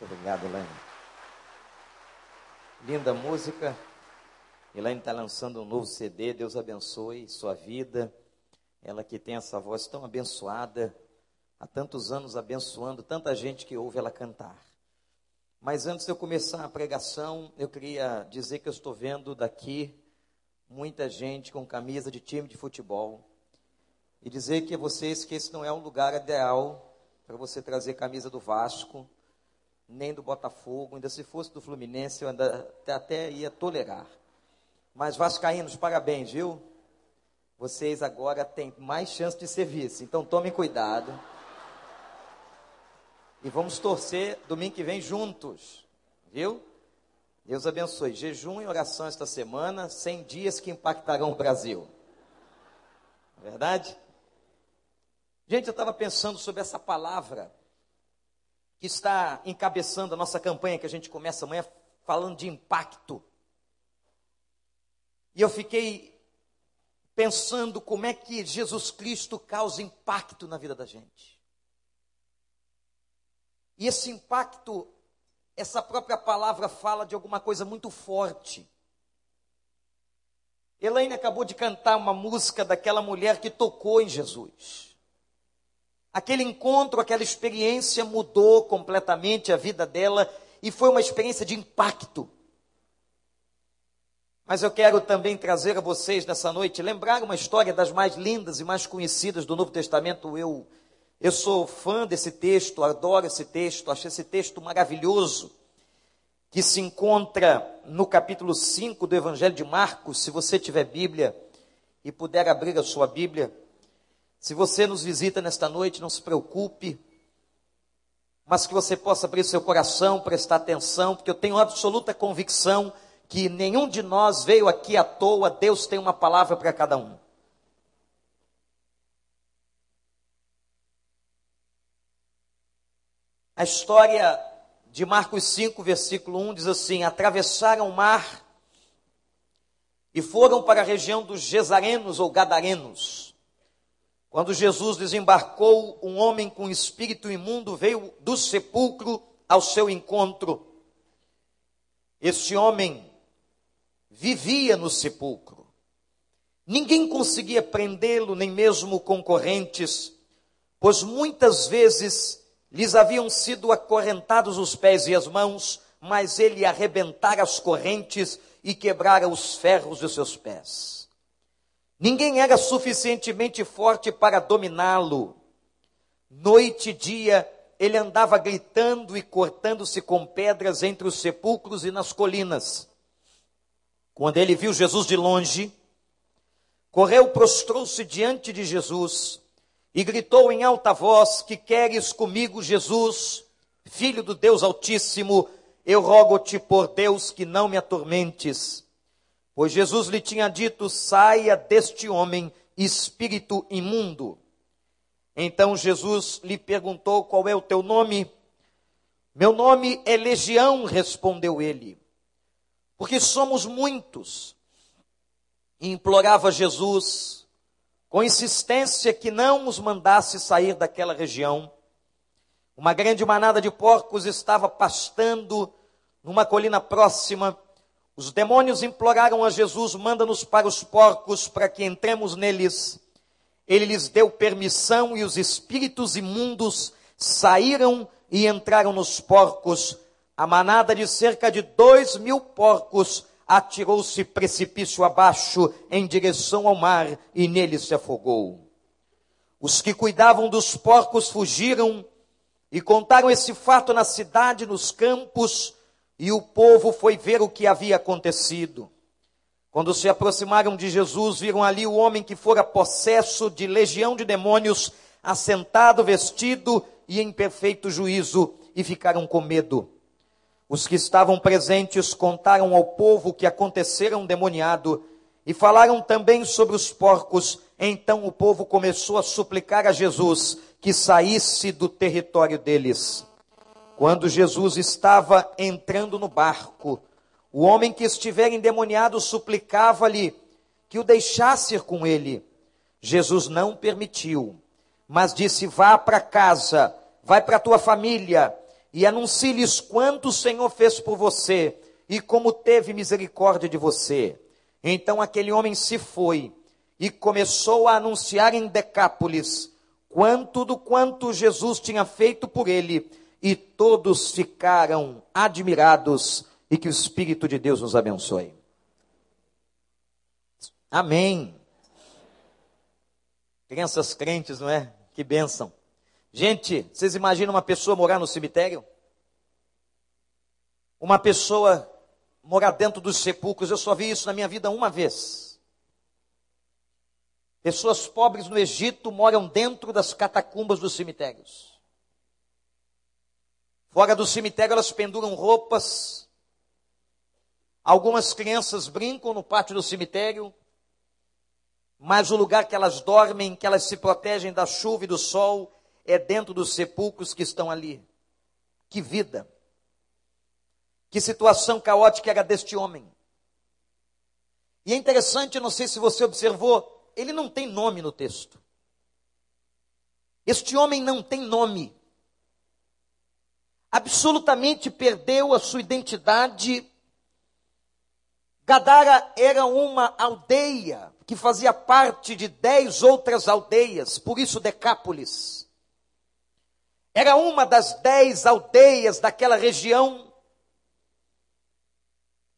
Muito obrigado, Elaine. Linda música. Elaine está lançando um novo CD. Deus abençoe sua vida. Ela que tem essa voz tão abençoada, há tantos anos abençoando tanta gente que ouve ela cantar. Mas antes de eu começar a pregação, eu queria dizer que eu estou vendo daqui muita gente com camisa de time de futebol. E dizer que vocês que esse não é um lugar ideal para você trazer camisa do Vasco nem do Botafogo, ainda se fosse do Fluminense, eu ainda até ia tolerar. Mas Vascaínos, parabéns, viu? Vocês agora têm mais chance de ser vice, então tomem cuidado. E vamos torcer domingo que vem juntos, viu? Deus abençoe. Jejum e oração esta semana, 100 dias que impactarão o Brasil. Verdade? Gente, eu estava pensando sobre essa palavra que está encabeçando a nossa campanha que a gente começa amanhã falando de impacto. E eu fiquei pensando como é que Jesus Cristo causa impacto na vida da gente. E esse impacto, essa própria palavra fala de alguma coisa muito forte. Elaine acabou de cantar uma música daquela mulher que tocou em Jesus. Aquele encontro, aquela experiência mudou completamente a vida dela e foi uma experiência de impacto. Mas eu quero também trazer a vocês nessa noite, lembrar uma história das mais lindas e mais conhecidas do Novo Testamento. Eu, eu sou fã desse texto, adoro esse texto, acho esse texto maravilhoso, que se encontra no capítulo 5 do Evangelho de Marcos. Se você tiver Bíblia e puder abrir a sua Bíblia, se você nos visita nesta noite, não se preocupe, mas que você possa abrir seu coração, prestar atenção, porque eu tenho absoluta convicção que nenhum de nós veio aqui à toa, Deus tem uma palavra para cada um. A história de Marcos 5, versículo 1 diz assim: Atravessaram o mar e foram para a região dos Gesarenos ou Gadarenos. Quando Jesus desembarcou, um homem com espírito imundo veio do sepulcro ao seu encontro. Esse homem vivia no sepulcro. Ninguém conseguia prendê-lo, nem mesmo concorrentes, pois muitas vezes lhes haviam sido acorrentados os pés e as mãos, mas ele arrebentara as correntes e quebrara os ferros de seus pés. Ninguém era suficientemente forte para dominá-lo. Noite e dia, ele andava gritando e cortando-se com pedras entre os sepulcros e nas colinas. Quando ele viu Jesus de longe, correu, prostrou-se diante de Jesus e gritou em alta voz: Que queres comigo, Jesus, filho do Deus Altíssimo? Eu rogo-te por Deus que não me atormentes. Pois Jesus lhe tinha dito: saia deste homem, espírito imundo. Então Jesus lhe perguntou: qual é o teu nome? Meu nome é Legião, respondeu ele, porque somos muitos. E implorava Jesus, com insistência, que não os mandasse sair daquela região. Uma grande manada de porcos estava pastando numa colina próxima os demônios imploraram a Jesus: manda-nos para os porcos para que entremos neles. Ele lhes deu permissão e os espíritos imundos saíram e entraram nos porcos. A manada de cerca de dois mil porcos atirou-se precipício abaixo em direção ao mar e nele se afogou. Os que cuidavam dos porcos fugiram e contaram esse fato na cidade, nos campos, e o povo foi ver o que havia acontecido. Quando se aproximaram de Jesus, viram ali o homem que fora possesso de legião de demônios, assentado, vestido e em perfeito juízo, e ficaram com medo. Os que estavam presentes contaram ao povo que acontecera um demoniado e falaram também sobre os porcos. Então o povo começou a suplicar a Jesus que saísse do território deles. Quando Jesus estava entrando no barco, o homem que estivera endemoniado suplicava-lhe que o deixasse ir com ele. Jesus não permitiu, mas disse: Vá para casa, vai para tua família, e anuncie-lhes quanto o Senhor fez por você e como teve misericórdia de você. Então aquele homem se foi e começou a anunciar em Decápolis quanto do quanto Jesus tinha feito por ele, e todos ficaram admirados e que o Espírito de Deus nos abençoe. Amém. Crianças crentes, não é? Que bênção. Gente, vocês imaginam uma pessoa morar no cemitério? Uma pessoa morar dentro dos sepulcros, eu só vi isso na minha vida uma vez. Pessoas pobres no Egito moram dentro das catacumbas dos cemitérios. Fora do cemitério elas penduram roupas. Algumas crianças brincam no pátio do cemitério mas o lugar que elas dormem, que elas se protegem da chuva e do sol, é dentro dos sepulcros que estão ali. Que vida! Que situação caótica era deste homem. E é interessante, não sei se você observou, ele não tem nome no texto. Este homem não tem nome. Absolutamente perdeu a sua identidade. Gadara era uma aldeia que fazia parte de dez outras aldeias, por isso Decápolis. Era uma das dez aldeias daquela região.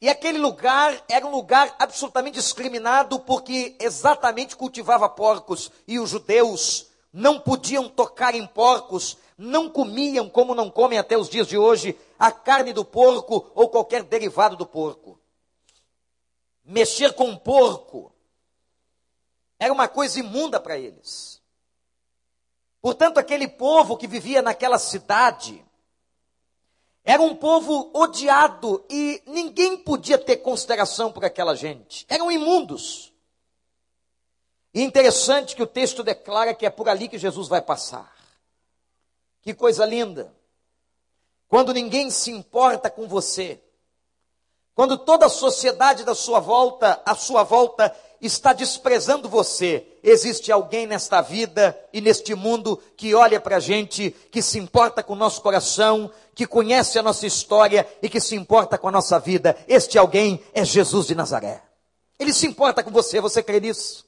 E aquele lugar era um lugar absolutamente discriminado, porque exatamente cultivava porcos. E os judeus não podiam tocar em porcos, não comiam, como não comem até os dias de hoje, a carne do porco ou qualquer derivado do porco. Mexer com um porco era uma coisa imunda para eles. Portanto, aquele povo que vivia naquela cidade era um povo odiado e ninguém podia ter consideração por aquela gente. Eram imundos. E interessante que o texto declara que é por ali que Jesus vai passar. Que coisa linda. Quando ninguém se importa com você, quando toda a sociedade da sua volta, à sua volta, está desprezando você, existe alguém nesta vida e neste mundo que olha para a gente, que se importa com o nosso coração, que conhece a nossa história e que se importa com a nossa vida. Este alguém é Jesus de Nazaré. Ele se importa com você, você crê nisso?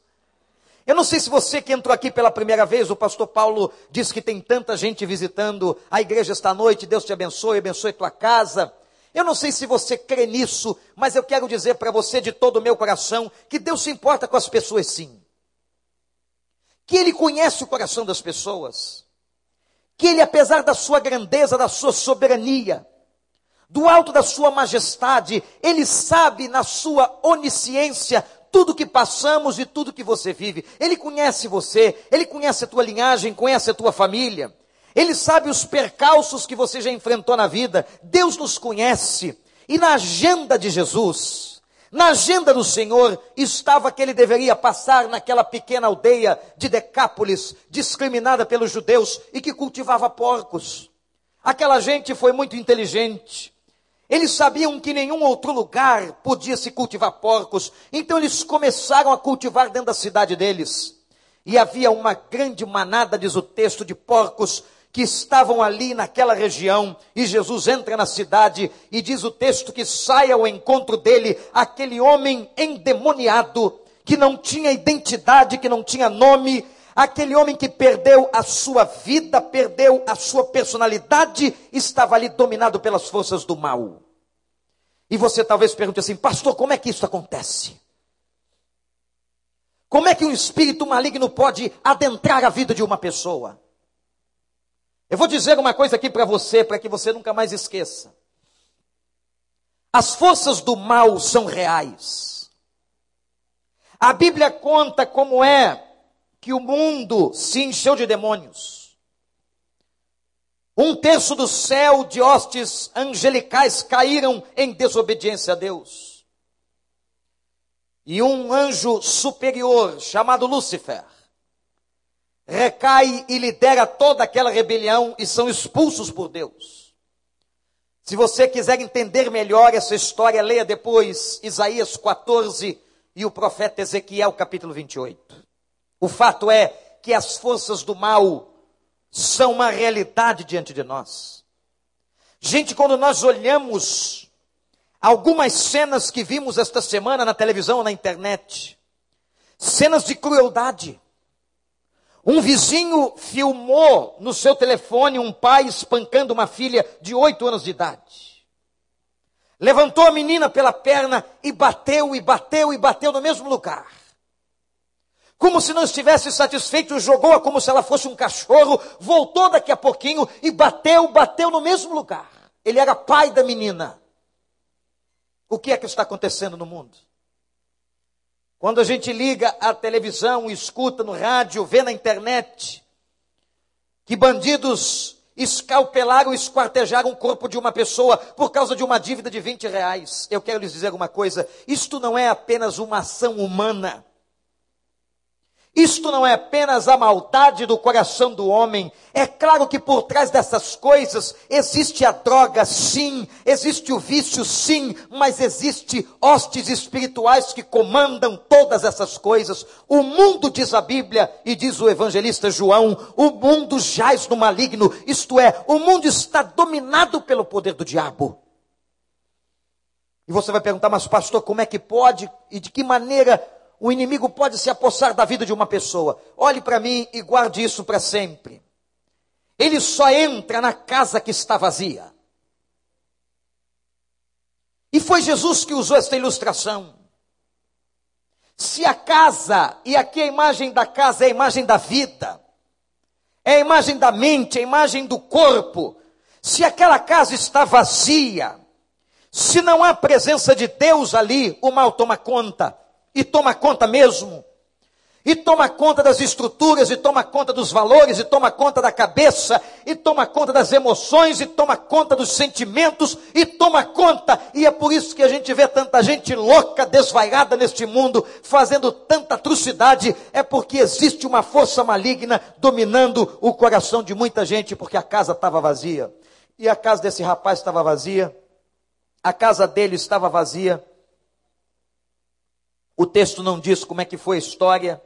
Eu não sei se você que entrou aqui pela primeira vez, o pastor Paulo diz que tem tanta gente visitando a igreja esta noite, Deus te abençoe, abençoe tua casa. Eu não sei se você crê nisso, mas eu quero dizer para você de todo o meu coração que Deus se importa com as pessoas sim. Que Ele conhece o coração das pessoas. Que Ele, apesar da sua grandeza, da sua soberania, do alto da sua majestade, Ele sabe na sua onisciência tudo que passamos e tudo que você vive. Ele conhece você, Ele conhece a tua linhagem, conhece a tua família. Ele sabe os percalços que você já enfrentou na vida. Deus nos conhece. E na agenda de Jesus, na agenda do Senhor, estava que ele deveria passar naquela pequena aldeia de Decápolis, discriminada pelos judeus e que cultivava porcos. Aquela gente foi muito inteligente. Eles sabiam que nenhum outro lugar podia se cultivar porcos, então eles começaram a cultivar dentro da cidade deles. E havia uma grande manada, diz o texto, de porcos que estavam ali naquela região, e Jesus entra na cidade e diz o texto que sai ao encontro dele aquele homem endemoniado, que não tinha identidade, que não tinha nome, aquele homem que perdeu a sua vida, perdeu a sua personalidade, estava ali dominado pelas forças do mal. E você talvez pergunte assim, pastor, como é que isso acontece? Como é que um espírito maligno pode adentrar a vida de uma pessoa? Eu vou dizer uma coisa aqui para você, para que você nunca mais esqueça. As forças do mal são reais. A Bíblia conta como é que o mundo se encheu de demônios. Um terço do céu de hostes angelicais caíram em desobediência a Deus. E um anjo superior, chamado Lúcifer, recai e lidera toda aquela rebelião e são expulsos por Deus. Se você quiser entender melhor essa história, leia depois Isaías 14 e o profeta Ezequiel capítulo 28. O fato é que as forças do mal são uma realidade diante de nós. Gente, quando nós olhamos algumas cenas que vimos esta semana na televisão na internet, cenas de crueldade. Um vizinho filmou no seu telefone um pai espancando uma filha de oito anos de idade. Levantou a menina pela perna e bateu, e bateu, e bateu no mesmo lugar. Como se não estivesse satisfeito, jogou-a como se ela fosse um cachorro, voltou daqui a pouquinho e bateu, bateu no mesmo lugar. Ele era pai da menina. O que é que está acontecendo no mundo? Quando a gente liga a televisão, escuta no rádio, vê na internet que bandidos escalpelaram, esquartejaram o corpo de uma pessoa por causa de uma dívida de 20 reais. Eu quero lhes dizer uma coisa: isto não é apenas uma ação humana. Isto não é apenas a maldade do coração do homem. É claro que por trás dessas coisas existe a droga, sim, existe o vício, sim, mas existe hostes espirituais que comandam todas essas coisas. O mundo, diz a Bíblia, e diz o evangelista João, o mundo jaz no maligno, isto é, o mundo está dominado pelo poder do diabo. E você vai perguntar, mas pastor, como é que pode e de que maneira o inimigo pode se apossar da vida de uma pessoa. Olhe para mim e guarde isso para sempre. Ele só entra na casa que está vazia. E foi Jesus que usou esta ilustração. Se a casa, e aqui a imagem da casa é a imagem da vida, é a imagem da mente, é a imagem do corpo, se aquela casa está vazia, se não há presença de Deus ali, o mal toma conta e toma conta mesmo. E toma conta das estruturas, e toma conta dos valores, e toma conta da cabeça, e toma conta das emoções, e toma conta dos sentimentos, e toma conta. E é por isso que a gente vê tanta gente louca, desvairada neste mundo, fazendo tanta atrocidade. É porque existe uma força maligna dominando o coração de muita gente, porque a casa estava vazia. E a casa desse rapaz estava vazia, a casa dele estava vazia. O texto não diz como é que foi a história,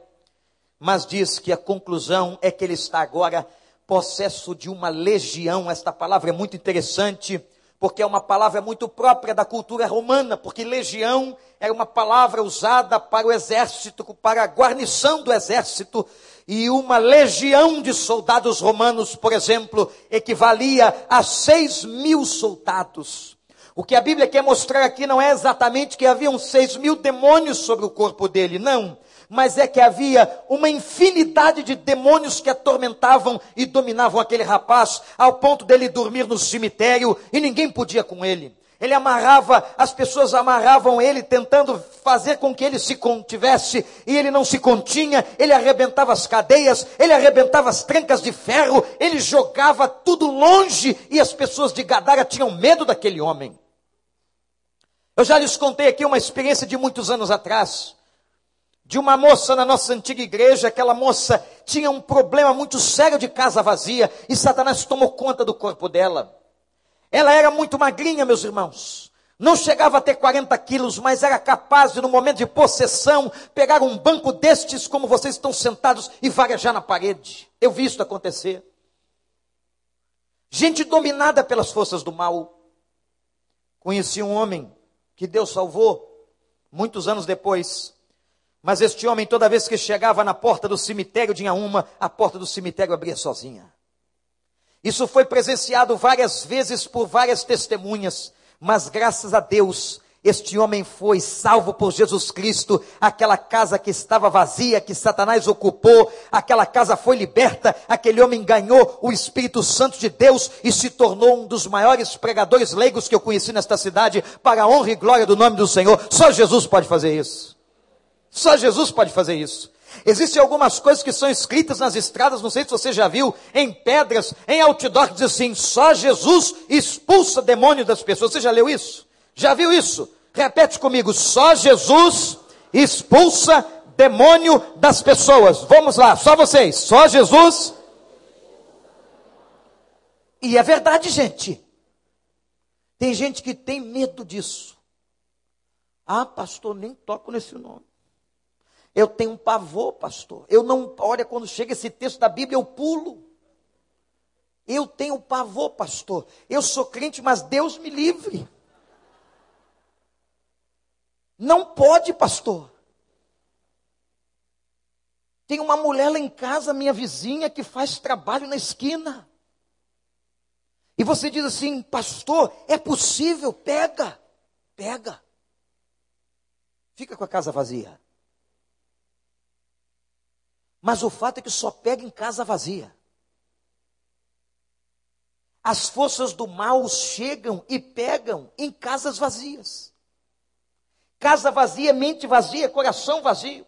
mas diz que a conclusão é que ele está agora possesso de uma legião. Esta palavra é muito interessante, porque é uma palavra muito própria da cultura romana, porque legião era uma palavra usada para o exército, para a guarnição do exército, e uma legião de soldados romanos, por exemplo, equivalia a seis mil soldados. O que a Bíblia quer mostrar aqui não é exatamente que haviam seis mil demônios sobre o corpo dele, não. Mas é que havia uma infinidade de demônios que atormentavam e dominavam aquele rapaz, ao ponto dele dormir no cemitério e ninguém podia com ele. Ele amarrava, as pessoas amarravam ele, tentando fazer com que ele se contivesse, e ele não se continha, ele arrebentava as cadeias, ele arrebentava as trancas de ferro, ele jogava tudo longe, e as pessoas de Gadara tinham medo daquele homem. Eu já lhes contei aqui uma experiência de muitos anos atrás, de uma moça na nossa antiga igreja, aquela moça tinha um problema muito sério de casa vazia, e Satanás tomou conta do corpo dela. Ela era muito magrinha, meus irmãos. Não chegava a ter 40 quilos, mas era capaz de, no momento de possessão, pegar um banco destes, como vocês estão sentados, e varejar na parede. Eu vi isso acontecer. Gente dominada pelas forças do mal. Conheci um homem que Deus salvou muitos anos depois. Mas este homem, toda vez que chegava na porta do cemitério de Inhaúma, a porta do cemitério abria sozinha. Isso foi presenciado várias vezes por várias testemunhas, mas graças a Deus, este homem foi salvo por Jesus Cristo. Aquela casa que estava vazia, que Satanás ocupou, aquela casa foi liberta. Aquele homem ganhou o Espírito Santo de Deus e se tornou um dos maiores pregadores leigos que eu conheci nesta cidade, para a honra e glória do nome do Senhor. Só Jesus pode fazer isso. Só Jesus pode fazer isso. Existem algumas coisas que são escritas nas estradas, não sei se você já viu, em pedras, em outdoor, que diz assim: só Jesus expulsa demônio das pessoas. Você já leu isso? Já viu isso? Repete comigo: só Jesus expulsa demônio das pessoas. Vamos lá, só vocês. Só Jesus. E é verdade, gente. Tem gente que tem medo disso. Ah, pastor, nem toco nesse nome. Eu tenho um pavor, pastor. Eu não, olha, quando chega esse texto da Bíblia, eu pulo. Eu tenho pavor, pastor. Eu sou crente, mas Deus me livre. Não pode, pastor. Tem uma mulher lá em casa, minha vizinha, que faz trabalho na esquina. E você diz assim, pastor, é possível? Pega, pega. Fica com a casa vazia. Mas o fato é que só pega em casa vazia. As forças do mal chegam e pegam em casas vazias. Casa vazia, mente vazia, coração vazio.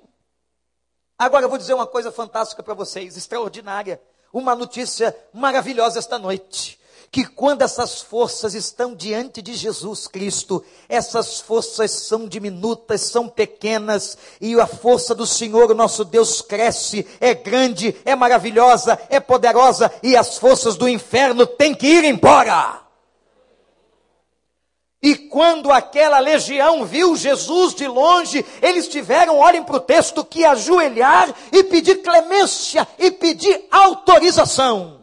Agora eu vou dizer uma coisa fantástica para vocês, extraordinária, uma notícia maravilhosa esta noite que quando essas forças estão diante de Jesus Cristo, essas forças são diminutas, são pequenas, e a força do Senhor, o nosso Deus, cresce, é grande, é maravilhosa, é poderosa, e as forças do inferno têm que ir embora. E quando aquela legião viu Jesus de longe, eles tiveram, olhem para o texto, que ajoelhar e pedir clemência e pedir autorização.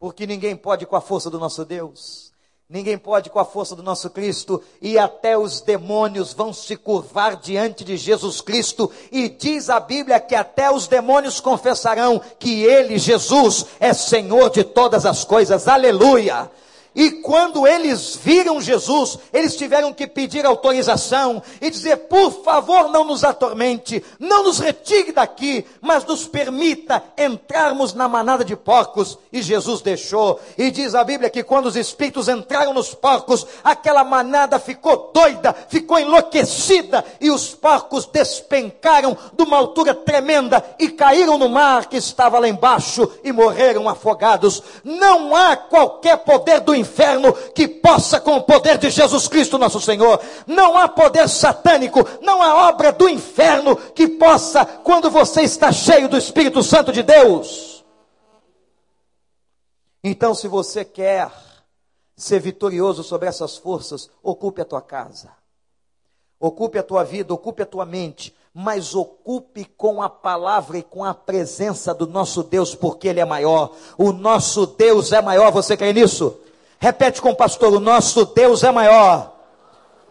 Porque ninguém pode com a força do nosso Deus. Ninguém pode com a força do nosso Cristo, e até os demônios vão se curvar diante de Jesus Cristo, e diz a Bíblia que até os demônios confessarão que Ele, Jesus, é Senhor de todas as coisas, aleluia. E quando eles viram Jesus, eles tiveram que pedir autorização e dizer: por favor, não nos atormente, não nos retire daqui, mas nos permita entrarmos na manada de porcos. E Jesus deixou. E diz a Bíblia que quando os espíritos entraram nos porcos, aquela manada ficou doida, ficou enlouquecida, e os porcos despencaram de uma altura tremenda e caíram no mar que estava lá embaixo e morreram afogados. Não há qualquer poder do inferno que possa, com o poder de Jesus Cristo, nosso Senhor, não há poder satânico, não há obra do inferno que possa, quando você está cheio do Espírito Santo de Deus. Então, se você quer ser vitorioso sobre essas forças, ocupe a tua casa, ocupe a tua vida, ocupe a tua mente, mas ocupe com a palavra e com a presença do nosso Deus, porque Ele é maior. O nosso Deus é maior, você crê nisso? Repete com o pastor: o nosso Deus é maior.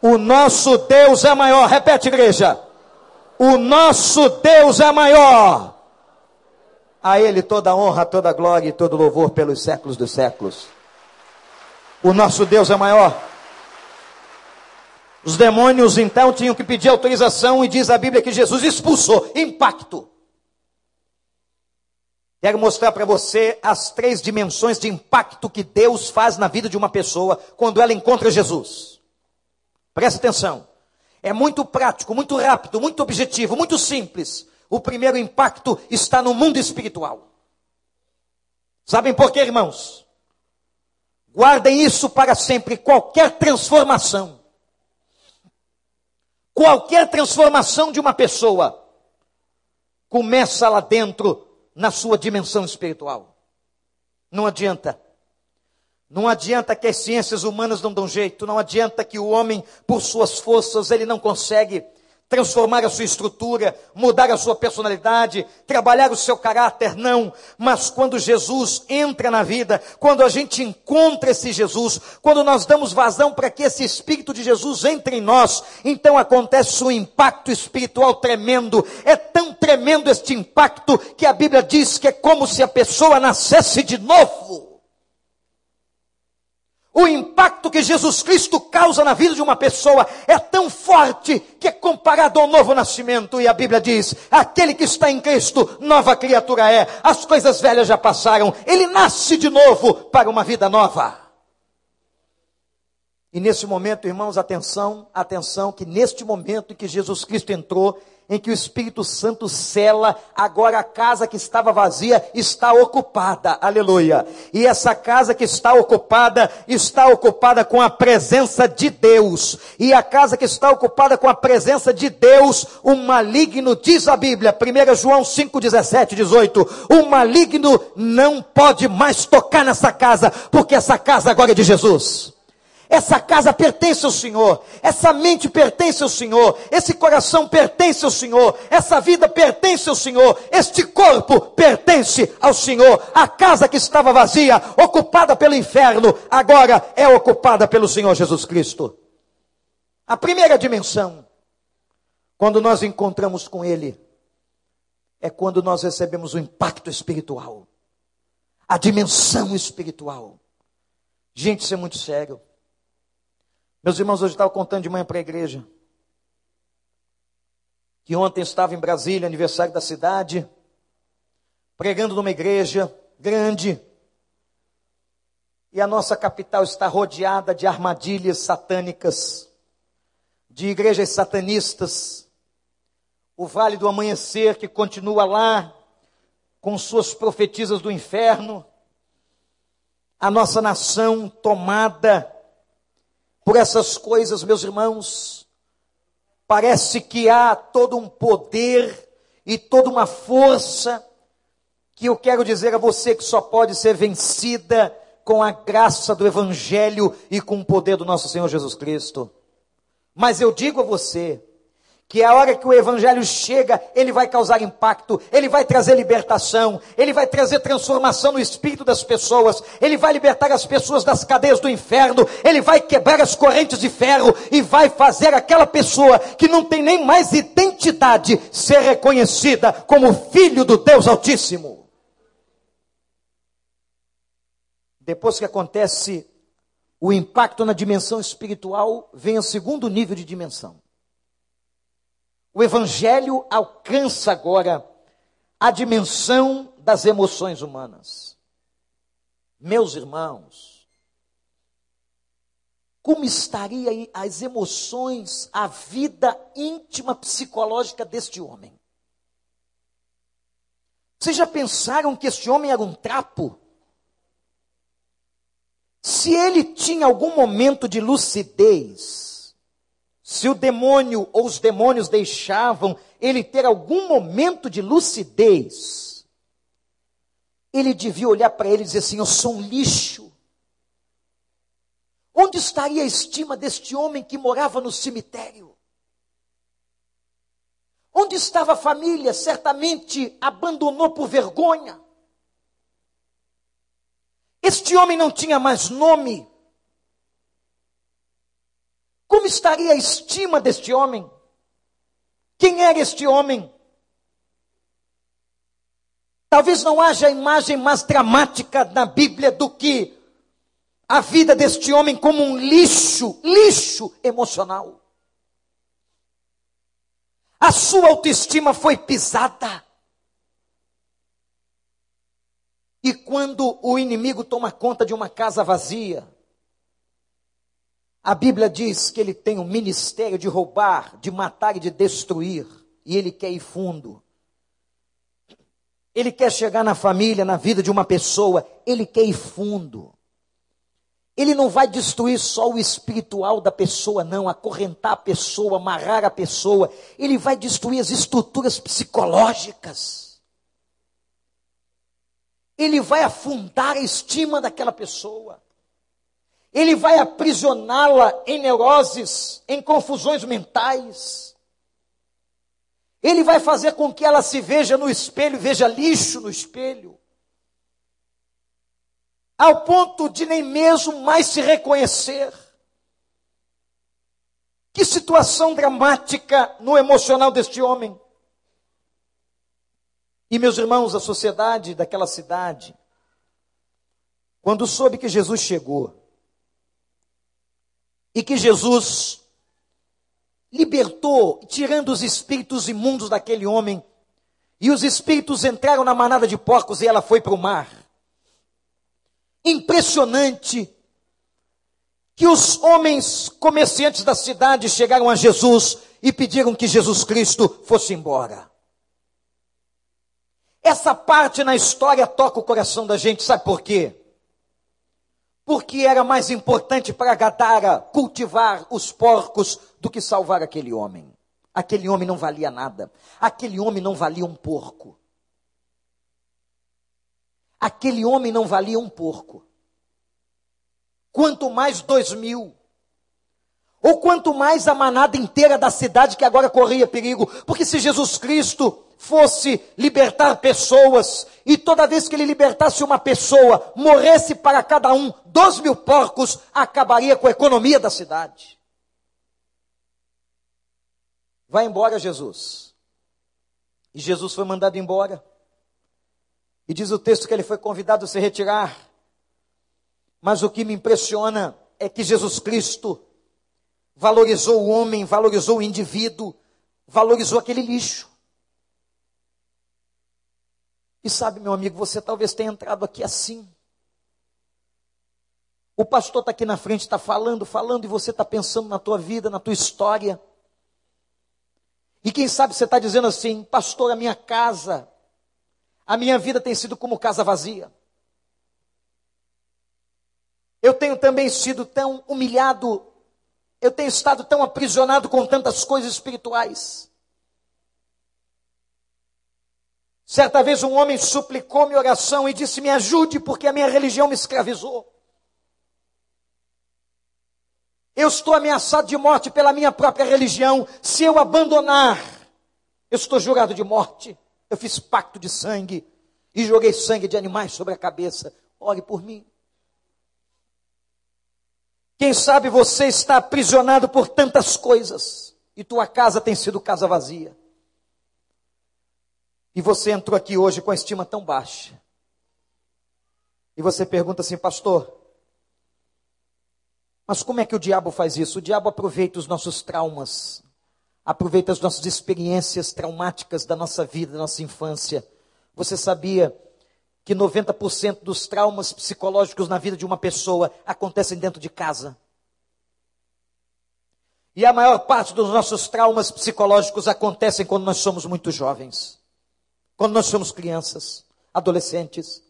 O nosso Deus é maior. Repete, igreja. O nosso Deus é maior. A Ele toda honra, toda glória e todo louvor pelos séculos dos séculos. O nosso Deus é maior. Os demônios então tinham que pedir autorização e diz a Bíblia que Jesus expulsou. Impacto. Quero mostrar para você as três dimensões de impacto que Deus faz na vida de uma pessoa quando ela encontra Jesus. Preste atenção. É muito prático, muito rápido, muito objetivo, muito simples. O primeiro impacto está no mundo espiritual. Sabem por quê, irmãos? Guardem isso para sempre. Qualquer transformação, qualquer transformação de uma pessoa, começa lá dentro na sua dimensão espiritual. Não adianta. Não adianta que as ciências humanas não dão jeito, não adianta que o homem, por suas forças, ele não consegue transformar a sua estrutura, mudar a sua personalidade, trabalhar o seu caráter, não. Mas quando Jesus entra na vida, quando a gente encontra esse Jesus, quando nós damos vazão para que esse Espírito de Jesus entre em nós, então acontece um impacto espiritual tremendo. É tão tremendo este impacto que a Bíblia diz que é como se a pessoa nascesse de novo. O impacto que Jesus Cristo causa na vida de uma pessoa é tão forte que é comparado ao novo nascimento. E a Bíblia diz: aquele que está em Cristo, nova criatura é. As coisas velhas já passaram. Ele nasce de novo para uma vida nova. E nesse momento, irmãos, atenção, atenção, que neste momento em que Jesus Cristo entrou, em que o Espírito Santo cela, agora a casa que estava vazia está ocupada, aleluia. E essa casa que está ocupada, está ocupada com a presença de Deus. E a casa que está ocupada com a presença de Deus, o maligno, diz a Bíblia, 1 João 5, 17, 18, o maligno não pode mais tocar nessa casa, porque essa casa agora é de Jesus. Essa casa pertence ao Senhor, essa mente pertence ao Senhor, esse coração pertence ao Senhor, essa vida pertence ao Senhor, este corpo pertence ao Senhor. A casa que estava vazia, ocupada pelo inferno, agora é ocupada pelo Senhor Jesus Cristo. A primeira dimensão, quando nós encontramos com Ele, é quando nós recebemos o impacto espiritual, a dimensão espiritual. Gente, isso é muito sério. Meus irmãos, hoje estava contando de manhã para a igreja. Que ontem estava em Brasília, aniversário da cidade, pregando numa igreja grande. E a nossa capital está rodeada de armadilhas satânicas, de igrejas satanistas. O Vale do Amanhecer, que continua lá, com suas profetisas do inferno. A nossa nação tomada por essas coisas, meus irmãos. Parece que há todo um poder e toda uma força que eu quero dizer a você que só pode ser vencida com a graça do Evangelho e com o poder do nosso Senhor Jesus Cristo. Mas eu digo a você, que a hora que o evangelho chega, ele vai causar impacto, ele vai trazer libertação, ele vai trazer transformação no espírito das pessoas, ele vai libertar as pessoas das cadeias do inferno, ele vai quebrar as correntes de ferro e vai fazer aquela pessoa que não tem nem mais identidade ser reconhecida como filho do Deus Altíssimo. Depois que acontece o impacto na dimensão espiritual, vem o segundo nível de dimensão o Evangelho alcança agora a dimensão das emoções humanas. Meus irmãos, como estaria as emoções, a vida íntima psicológica deste homem? Vocês já pensaram que este homem era um trapo? Se ele tinha algum momento de lucidez, se o demônio ou os demônios deixavam ele ter algum momento de lucidez, ele devia olhar para ele e dizer assim: Eu sou um lixo. Onde estaria a estima deste homem que morava no cemitério? Onde estava a família? Certamente abandonou por vergonha. Este homem não tinha mais nome. Como estaria a estima deste homem? Quem era este homem? Talvez não haja imagem mais dramática na Bíblia do que a vida deste homem como um lixo, lixo emocional. A sua autoestima foi pisada. E quando o inimigo toma conta de uma casa vazia, a Bíblia diz que ele tem um ministério de roubar, de matar e de destruir, e ele quer ir fundo. Ele quer chegar na família, na vida de uma pessoa, ele quer ir fundo. Ele não vai destruir só o espiritual da pessoa, não, acorrentar a pessoa, amarrar a pessoa. Ele vai destruir as estruturas psicológicas. Ele vai afundar a estima daquela pessoa. Ele vai aprisioná-la em neuroses, em confusões mentais. Ele vai fazer com que ela se veja no espelho, veja lixo no espelho. Ao ponto de nem mesmo mais se reconhecer. Que situação dramática no emocional deste homem. E meus irmãos, a sociedade daquela cidade, quando soube que Jesus chegou, e que Jesus libertou, tirando os espíritos imundos daquele homem, e os espíritos entraram na manada de porcos e ela foi para o mar. Impressionante que os homens comerciantes da cidade chegaram a Jesus e pediram que Jesus Cristo fosse embora. Essa parte na história toca o coração da gente, sabe por quê? Porque era mais importante para Gadara cultivar os porcos do que salvar aquele homem. Aquele homem não valia nada. Aquele homem não valia um porco. Aquele homem não valia um porco. Quanto mais dois mil. Ou quanto mais a manada inteira da cidade que agora corria perigo. Porque se Jesus Cristo fosse libertar pessoas, e toda vez que ele libertasse uma pessoa, morresse para cada um dois mil porcos, acabaria com a economia da cidade. Vai embora, Jesus. E Jesus foi mandado embora. E diz o texto que ele foi convidado a se retirar. Mas o que me impressiona é que Jesus Cristo valorizou o homem, valorizou o indivíduo, valorizou aquele lixo. E sabe, meu amigo, você talvez tenha entrado aqui assim. O pastor está aqui na frente, está falando, falando, e você está pensando na tua vida, na tua história. E quem sabe você está dizendo assim, pastor, a minha casa, a minha vida tem sido como casa vazia. Eu tenho também sido tão humilhado, eu tenho estado tão aprisionado com tantas coisas espirituais. Certa vez um homem suplicou-me oração e disse: Me ajude, porque a minha religião me escravizou. Eu estou ameaçado de morte pela minha própria religião. Se eu abandonar, eu estou jurado de morte. Eu fiz pacto de sangue e joguei sangue de animais sobre a cabeça. Ore por mim. Quem sabe você está aprisionado por tantas coisas e tua casa tem sido casa vazia. E você entrou aqui hoje com a estima tão baixa. E você pergunta assim, pastor, mas como é que o diabo faz isso? O diabo aproveita os nossos traumas, aproveita as nossas experiências traumáticas da nossa vida, da nossa infância. Você sabia que 90% dos traumas psicológicos na vida de uma pessoa acontecem dentro de casa? E a maior parte dos nossos traumas psicológicos acontecem quando nós somos muito jovens quando nós somos crianças, adolescentes,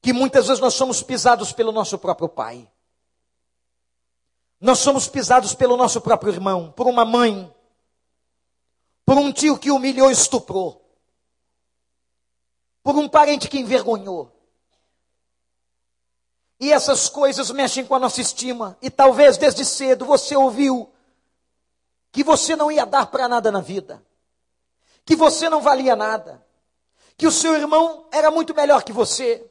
que muitas vezes nós somos pisados pelo nosso próprio pai. Nós somos pisados pelo nosso próprio irmão, por uma mãe, por um tio que humilhou e estuprou, por um parente que envergonhou. E essas coisas mexem com a nossa estima. E talvez desde cedo você ouviu que você não ia dar para nada na vida que você não valia nada, que o seu irmão era muito melhor que você.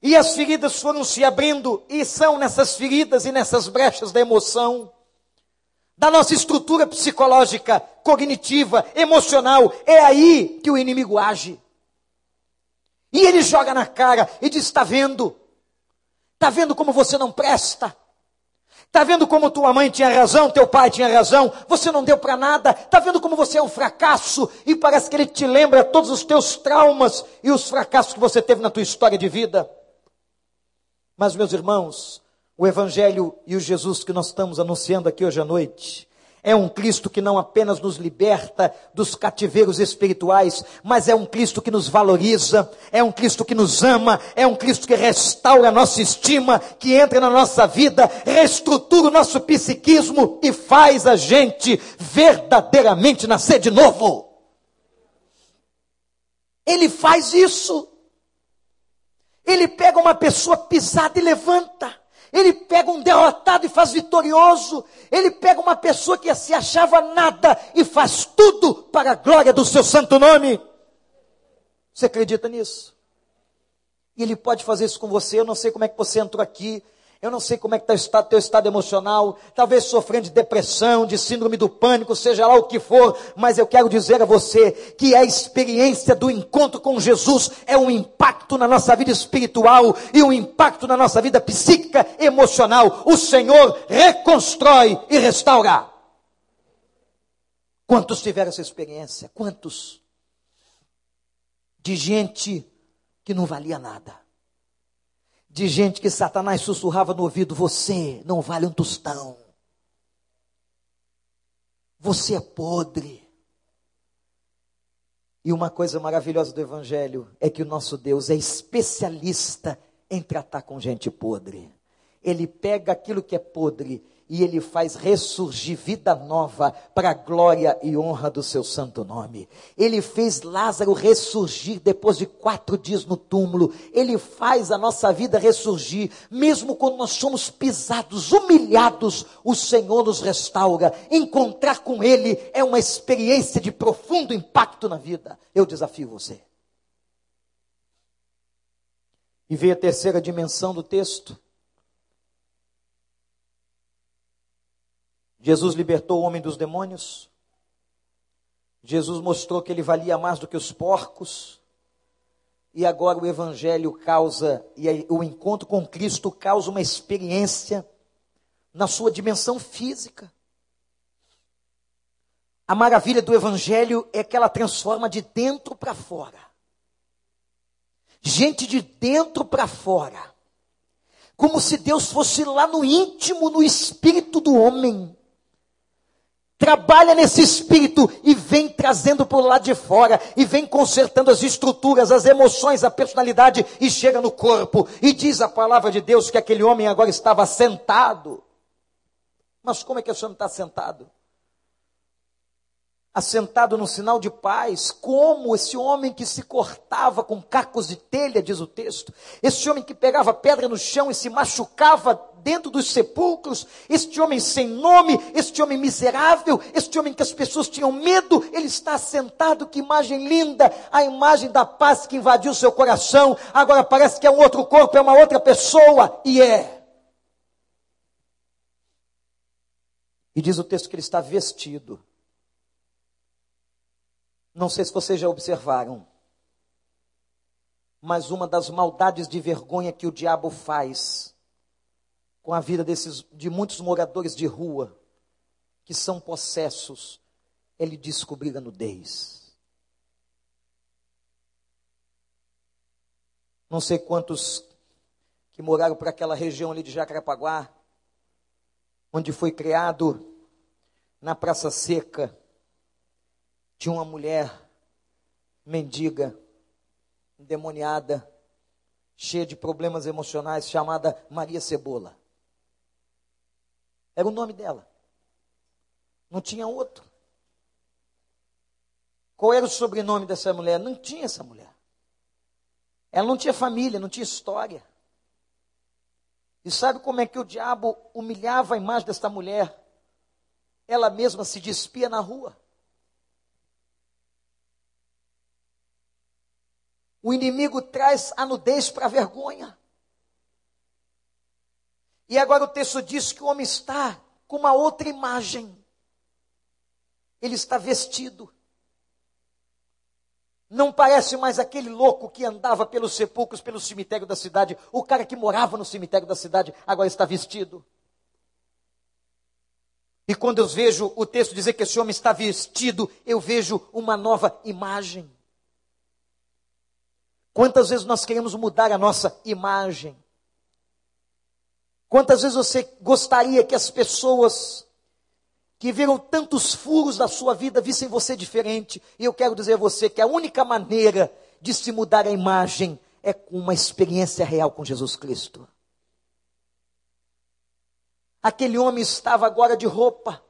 E as feridas foram se abrindo, e são nessas feridas e nessas brechas da emoção, da nossa estrutura psicológica, cognitiva, emocional, é aí que o inimigo age. E ele joga na cara e diz: está vendo? Está vendo como você não presta? Está vendo como tua mãe tinha razão, teu pai tinha razão, você não deu para nada. Está vendo como você é um fracasso e parece que ele te lembra todos os teus traumas e os fracassos que você teve na tua história de vida. Mas, meus irmãos, o Evangelho e o Jesus que nós estamos anunciando aqui hoje à noite é um Cristo que não apenas nos liberta dos cativeiros espirituais, mas é um Cristo que nos valoriza, é um Cristo que nos ama, é um Cristo que restaura a nossa estima, que entra na nossa vida, reestrutura o nosso psiquismo e faz a gente verdadeiramente nascer de novo. Ele faz isso. Ele pega uma pessoa pisada e levanta. Ele pega um derrotado e faz vitorioso. Ele pega uma pessoa que se achava nada e faz tudo para a glória do seu santo nome. Você acredita nisso? E ele pode fazer isso com você. Eu não sei como é que você entrou aqui. Eu não sei como é que está o teu estado emocional, talvez sofrendo de depressão, de síndrome do pânico, seja lá o que for, mas eu quero dizer a você que a experiência do encontro com Jesus é um impacto na nossa vida espiritual e um impacto na nossa vida psíquica, emocional. O Senhor reconstrói e restaura. Quantos tiveram essa experiência? Quantos? De gente que não valia nada de gente que Satanás sussurrava no ouvido: Você não vale um tostão. Você é podre. E uma coisa maravilhosa do Evangelho é que o nosso Deus é especialista em tratar com gente podre. Ele pega aquilo que é podre e ele faz ressurgir vida nova para a glória e honra do seu santo nome. Ele fez Lázaro ressurgir depois de quatro dias no túmulo. Ele faz a nossa vida ressurgir, mesmo quando nós somos pisados, humilhados, o Senhor nos restaura. Encontrar com Ele é uma experiência de profundo impacto na vida. Eu desafio você. E veio a terceira dimensão do texto Jesus libertou o homem dos demônios. Jesus mostrou que ele valia mais do que os porcos. E agora o Evangelho causa, e o encontro com Cristo causa uma experiência na sua dimensão física. A maravilha do Evangelho é que ela transforma de dentro para fora. Gente de dentro para fora. Como se Deus fosse lá no íntimo, no espírito do homem trabalha nesse espírito e vem trazendo para o lado de fora, e vem consertando as estruturas, as emoções, a personalidade, e chega no corpo, e diz a palavra de Deus que aquele homem agora estava sentado. Mas como é que senhor não está sentado? assentado no sinal de paz, como esse homem que se cortava com cacos de telha, diz o texto, esse homem que pegava pedra no chão e se machucava dentro dos sepulcros, este homem sem nome, este homem miserável, este homem que as pessoas tinham medo, ele está sentado, que imagem linda, a imagem da paz que invadiu seu coração, agora parece que é um outro corpo, é uma outra pessoa, e é. E diz o texto que ele está vestido não sei se vocês já observaram, mas uma das maldades de vergonha que o diabo faz com a vida desses de muitos moradores de rua que são possessos, ele descobrir a nudez. Não sei quantos que moraram por aquela região ali de Jacarepaguá, onde foi criado na Praça Seca de uma mulher mendiga, endemoniada, cheia de problemas emocionais, chamada Maria Cebola. Era o nome dela. Não tinha outro. Qual era o sobrenome dessa mulher? Não tinha essa mulher. Ela não tinha família, não tinha história. E sabe como é que o diabo humilhava a imagem desta mulher? Ela mesma se despia na rua. O inimigo traz a nudez para a vergonha. E agora o texto diz que o homem está com uma outra imagem. Ele está vestido. Não parece mais aquele louco que andava pelos sepulcros, pelo cemitério da cidade. O cara que morava no cemitério da cidade agora está vestido. E quando eu vejo o texto dizer que esse homem está vestido, eu vejo uma nova imagem. Quantas vezes nós queremos mudar a nossa imagem? Quantas vezes você gostaria que as pessoas que viram tantos furos da sua vida vissem você diferente? E eu quero dizer a você que a única maneira de se mudar a imagem é com uma experiência real com Jesus Cristo. Aquele homem estava agora de roupa.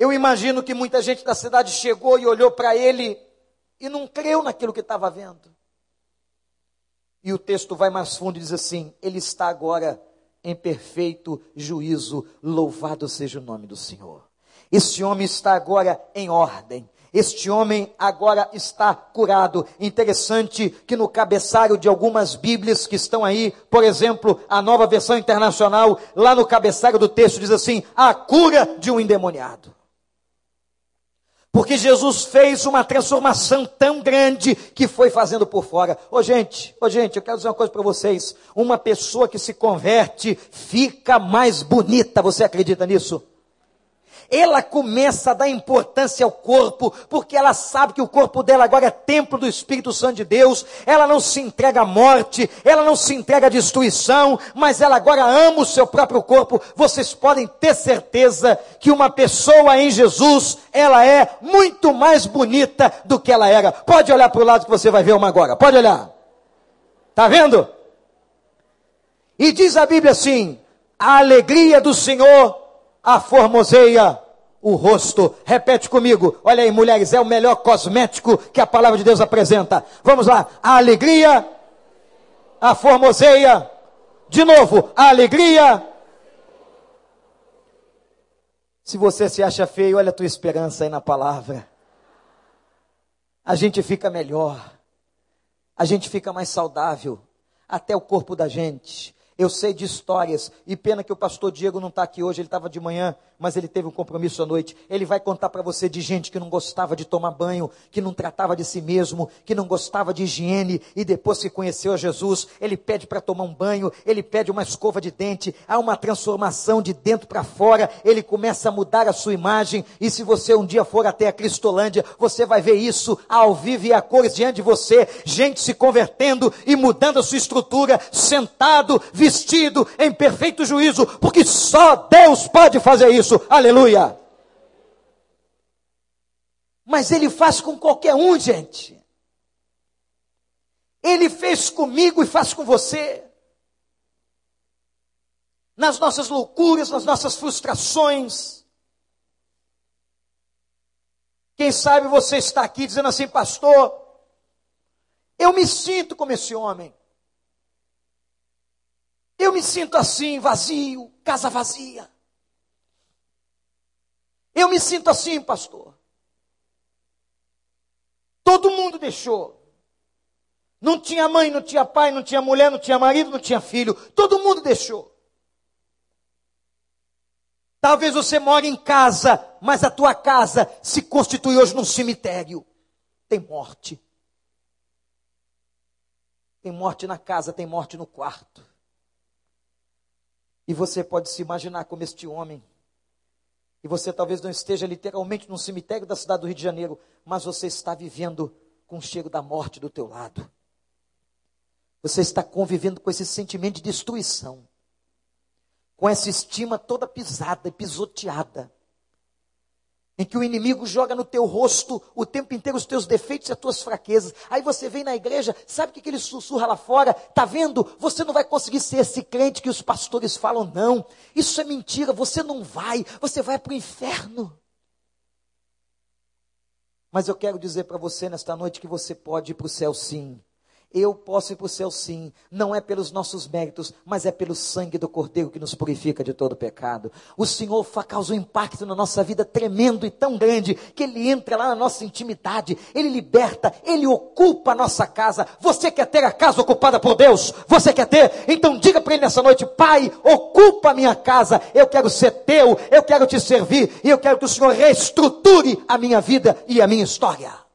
Eu imagino que muita gente da cidade chegou e olhou para ele e não creu naquilo que estava vendo. E o texto vai mais fundo e diz assim: Ele está agora em perfeito juízo, louvado seja o nome do Senhor. Esse homem está agora em ordem. Este homem agora está curado. Interessante que no cabeçalho de algumas Bíblias que estão aí, por exemplo, a nova versão internacional, lá no cabeçalho do texto diz assim: a cura de um endemoniado. Porque Jesus fez uma transformação tão grande que foi fazendo por fora. Ô gente, ô gente, eu quero dizer uma coisa para vocês. Uma pessoa que se converte fica mais bonita. Você acredita nisso? Ela começa a dar importância ao corpo, porque ela sabe que o corpo dela agora é templo do Espírito Santo de Deus, ela não se entrega à morte, ela não se entrega à destruição, mas ela agora ama o seu próprio corpo. Vocês podem ter certeza que uma pessoa em Jesus, ela é muito mais bonita do que ela era. Pode olhar para o lado que você vai ver uma agora, pode olhar. Está vendo? E diz a Bíblia assim: a alegria do Senhor a formoseia o rosto. Repete comigo. Olha aí, mulheres, é o melhor cosmético que a palavra de Deus apresenta. Vamos lá. A alegria, a formoseia. De novo, a alegria. Se você se acha feio, olha a tua esperança aí na palavra. A gente fica melhor. A gente fica mais saudável. Até o corpo da gente. Eu sei de histórias, e pena que o pastor Diego não está aqui hoje, ele estava de manhã, mas ele teve um compromisso à noite. Ele vai contar para você de gente que não gostava de tomar banho, que não tratava de si mesmo, que não gostava de higiene, e depois que conheceu a Jesus, ele pede para tomar um banho, ele pede uma escova de dente, há uma transformação de dentro para fora, ele começa a mudar a sua imagem, e se você um dia for até a Cristolândia, você vai ver isso ao vivo e a cores diante de você, gente se convertendo e mudando a sua estrutura, sentado, vestido em perfeito juízo, porque só Deus pode fazer isso. Aleluia. Mas ele faz com qualquer um, gente. Ele fez comigo e faz com você. Nas nossas loucuras, nas nossas frustrações. Quem sabe você está aqui dizendo assim, pastor, eu me sinto como esse homem. Eu me sinto assim, vazio, casa vazia. Eu me sinto assim, pastor. Todo mundo deixou. Não tinha mãe, não tinha pai, não tinha mulher, não tinha marido, não tinha filho. Todo mundo deixou. Talvez você more em casa, mas a tua casa se constitui hoje num cemitério. Tem morte. Tem morte na casa, tem morte no quarto. E você pode se imaginar como este homem. E você talvez não esteja literalmente num cemitério da cidade do Rio de Janeiro, mas você está vivendo com o cheiro da morte do teu lado. Você está convivendo com esse sentimento de destruição. Com essa estima toda pisada e pisoteada em que o inimigo joga no teu rosto o tempo inteiro os teus defeitos e as tuas fraquezas. Aí você vem na igreja, sabe o que, que ele sussurra lá fora? Tá vendo? Você não vai conseguir ser esse crente que os pastores falam, não. Isso é mentira, você não vai, você vai para o inferno. Mas eu quero dizer para você nesta noite que você pode ir para o céu sim. Eu posso ir para o céu sim, não é pelos nossos méritos, mas é pelo sangue do Cordeiro que nos purifica de todo pecado. O Senhor causa um impacto na nossa vida tremendo e tão grande, que Ele entra lá na nossa intimidade, Ele liberta, Ele ocupa a nossa casa. Você quer ter a casa ocupada por Deus? Você quer ter? Então diga para Ele nessa noite, Pai, ocupa a minha casa, eu quero ser teu, eu quero te servir, e eu quero que o Senhor reestruture a minha vida e a minha história.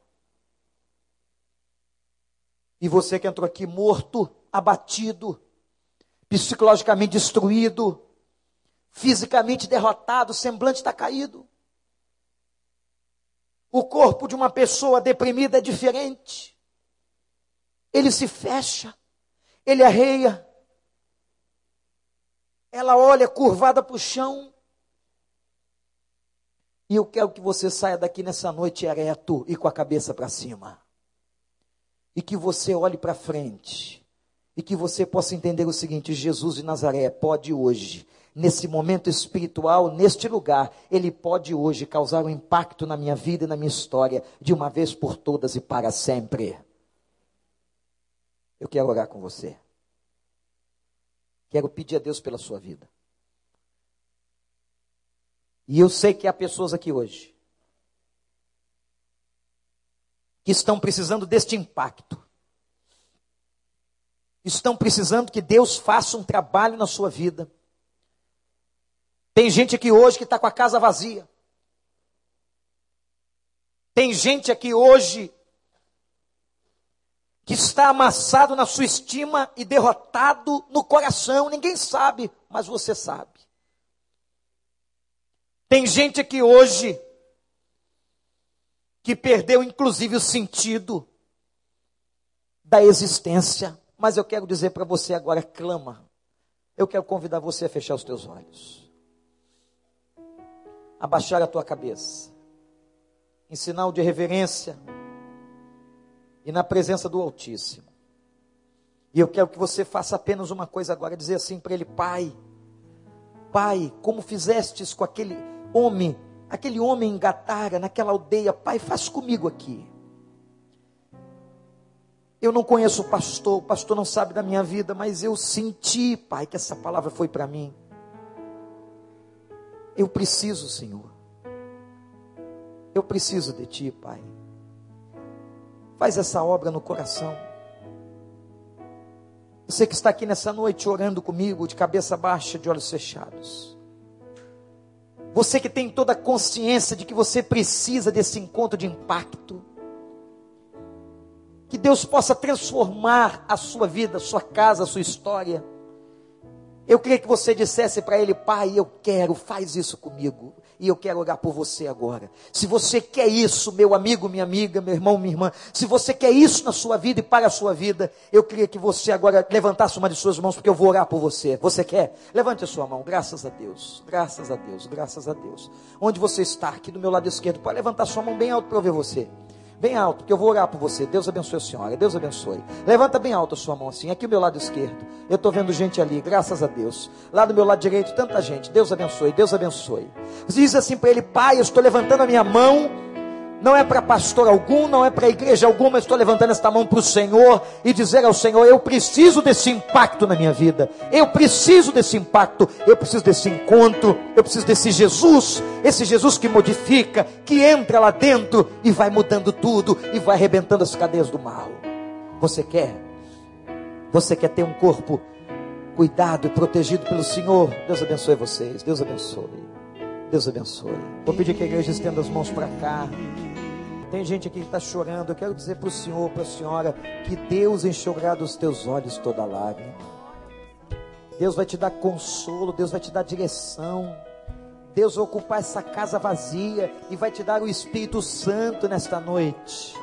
E você que entrou aqui morto, abatido, psicologicamente destruído, fisicamente derrotado, o semblante está caído. O corpo de uma pessoa deprimida é diferente. Ele se fecha, ele arreia. Ela olha curvada para o chão. E eu quero que você saia daqui nessa noite ereto e com a cabeça para cima e que você olhe para frente e que você possa entender o seguinte: Jesus de Nazaré pode hoje, nesse momento espiritual, neste lugar, ele pode hoje causar um impacto na minha vida e na minha história, de uma vez por todas e para sempre. Eu quero orar com você. Quero pedir a Deus pela sua vida. E eu sei que há pessoas aqui hoje que estão precisando deste impacto. Estão precisando que Deus faça um trabalho na sua vida. Tem gente aqui hoje que está com a casa vazia. Tem gente aqui hoje que está amassado na sua estima e derrotado no coração. Ninguém sabe, mas você sabe. Tem gente aqui hoje que perdeu inclusive o sentido da existência. Mas eu quero dizer para você agora, clama. Eu quero convidar você a fechar os teus olhos. Abaixar a tua cabeça. Em sinal de reverência. E na presença do Altíssimo. E eu quero que você faça apenas uma coisa agora, dizer assim para ele, Pai, Pai, como fizestes com aquele homem, aquele homem em Gatara, naquela aldeia, Pai, faz comigo aqui. Eu não conheço o pastor, o pastor não sabe da minha vida, mas eu senti, Pai, que essa palavra foi para mim. Eu preciso, Senhor. Eu preciso de Ti, Pai. Faz essa obra no coração. Você que está aqui nessa noite orando comigo, de cabeça baixa, de olhos fechados. Você que tem toda a consciência de que você precisa desse encontro de impacto. Que Deus possa transformar a sua vida, a sua casa, a sua história. Eu queria que você dissesse para ele, pai, eu quero, faz isso comigo. E eu quero orar por você agora. Se você quer isso, meu amigo, minha amiga, meu irmão, minha irmã, se você quer isso na sua vida e para a sua vida, eu queria que você agora levantasse uma de suas mãos, porque eu vou orar por você. Você quer? Levante a sua mão, graças a Deus, graças a Deus, graças a Deus. Onde você está, aqui do meu lado esquerdo, pode levantar sua mão bem alto para eu ver você. Bem alto, que eu vou orar por você. Deus abençoe a senhora. Deus abençoe. Levanta bem alto a sua mão assim. Aqui do meu lado esquerdo. Eu estou vendo gente ali, graças a Deus. Lá do meu lado direito, tanta gente. Deus abençoe. Deus abençoe. Diz assim para ele: Pai, eu estou levantando a minha mão não é para pastor algum, não é para igreja alguma, estou levantando esta mão para o Senhor e dizer ao Senhor: eu preciso desse impacto na minha vida, eu preciso desse impacto, eu preciso desse encontro, eu preciso desse Jesus, esse Jesus que modifica, que entra lá dentro e vai mudando tudo e vai arrebentando as cadeias do mal. Você quer? Você quer ter um corpo cuidado e protegido pelo Senhor? Deus abençoe vocês, Deus abençoe. Deus abençoe. Vou pedir que a igreja estenda as mãos para cá. Tem gente aqui que está chorando. Eu quero dizer para o senhor, para a senhora, que Deus enxugará dos teus olhos toda lágrima. Deus vai te dar consolo, Deus vai te dar direção. Deus vai ocupar essa casa vazia e vai te dar o Espírito Santo nesta noite.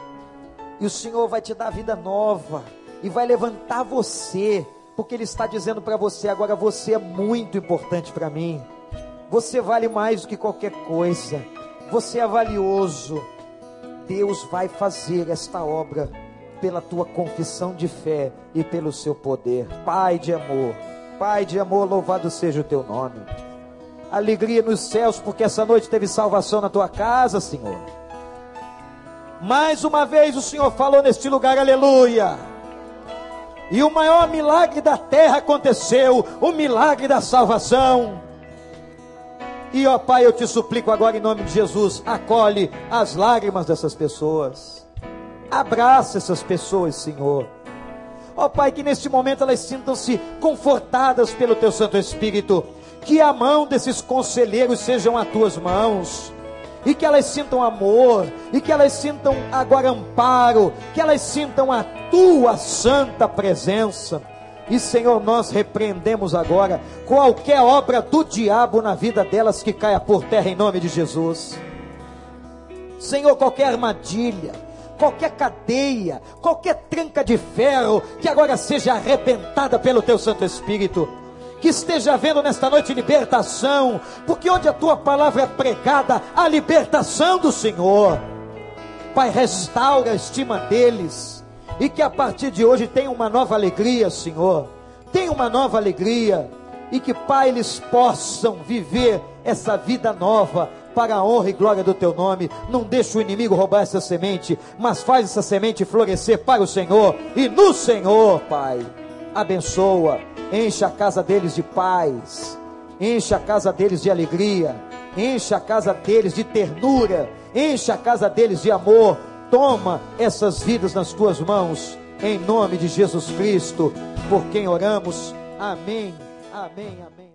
E o Senhor vai te dar vida nova e vai levantar você, porque Ele está dizendo para você: agora você é muito importante para mim. Você vale mais do que qualquer coisa. Você é valioso. Deus vai fazer esta obra pela tua confissão de fé e pelo seu poder. Pai de amor, Pai de amor, louvado seja o teu nome. Alegria nos céus, porque essa noite teve salvação na tua casa, Senhor. Mais uma vez o Senhor falou neste lugar, aleluia. E o maior milagre da terra aconteceu, o milagre da salvação. E ó Pai, eu te suplico agora em nome de Jesus, acolhe as lágrimas dessas pessoas. Abraça essas pessoas, Senhor. Ó Pai, que neste momento elas sintam-se confortadas pelo teu Santo Espírito. Que a mão desses conselheiros sejam as tuas mãos. E que elas sintam amor, e que elas sintam agora amparo, que elas sintam a tua santa presença e Senhor, nós repreendemos agora qualquer obra do diabo na vida delas que caia por terra em nome de Jesus. Senhor, qualquer armadilha, qualquer cadeia, qualquer tranca de ferro que agora seja arrebentada pelo teu Santo Espírito. Que esteja havendo nesta noite libertação, porque onde a tua palavra é pregada, a libertação do Senhor. Pai, restaura a estima deles e que a partir de hoje tenha uma nova alegria, Senhor. Tenha uma nova alegria. E que, Pai, eles possam viver essa vida nova para a honra e glória do teu nome. Não deixe o inimigo roubar essa semente, mas faz essa semente florescer para o Senhor e no Senhor, Pai. Abençoa, enche a casa deles de paz, enche a casa deles de alegria, enche a casa deles de ternura, enche a casa deles de amor, Toma essas vidas nas tuas mãos, em nome de Jesus Cristo, por quem oramos. Amém, amém, amém.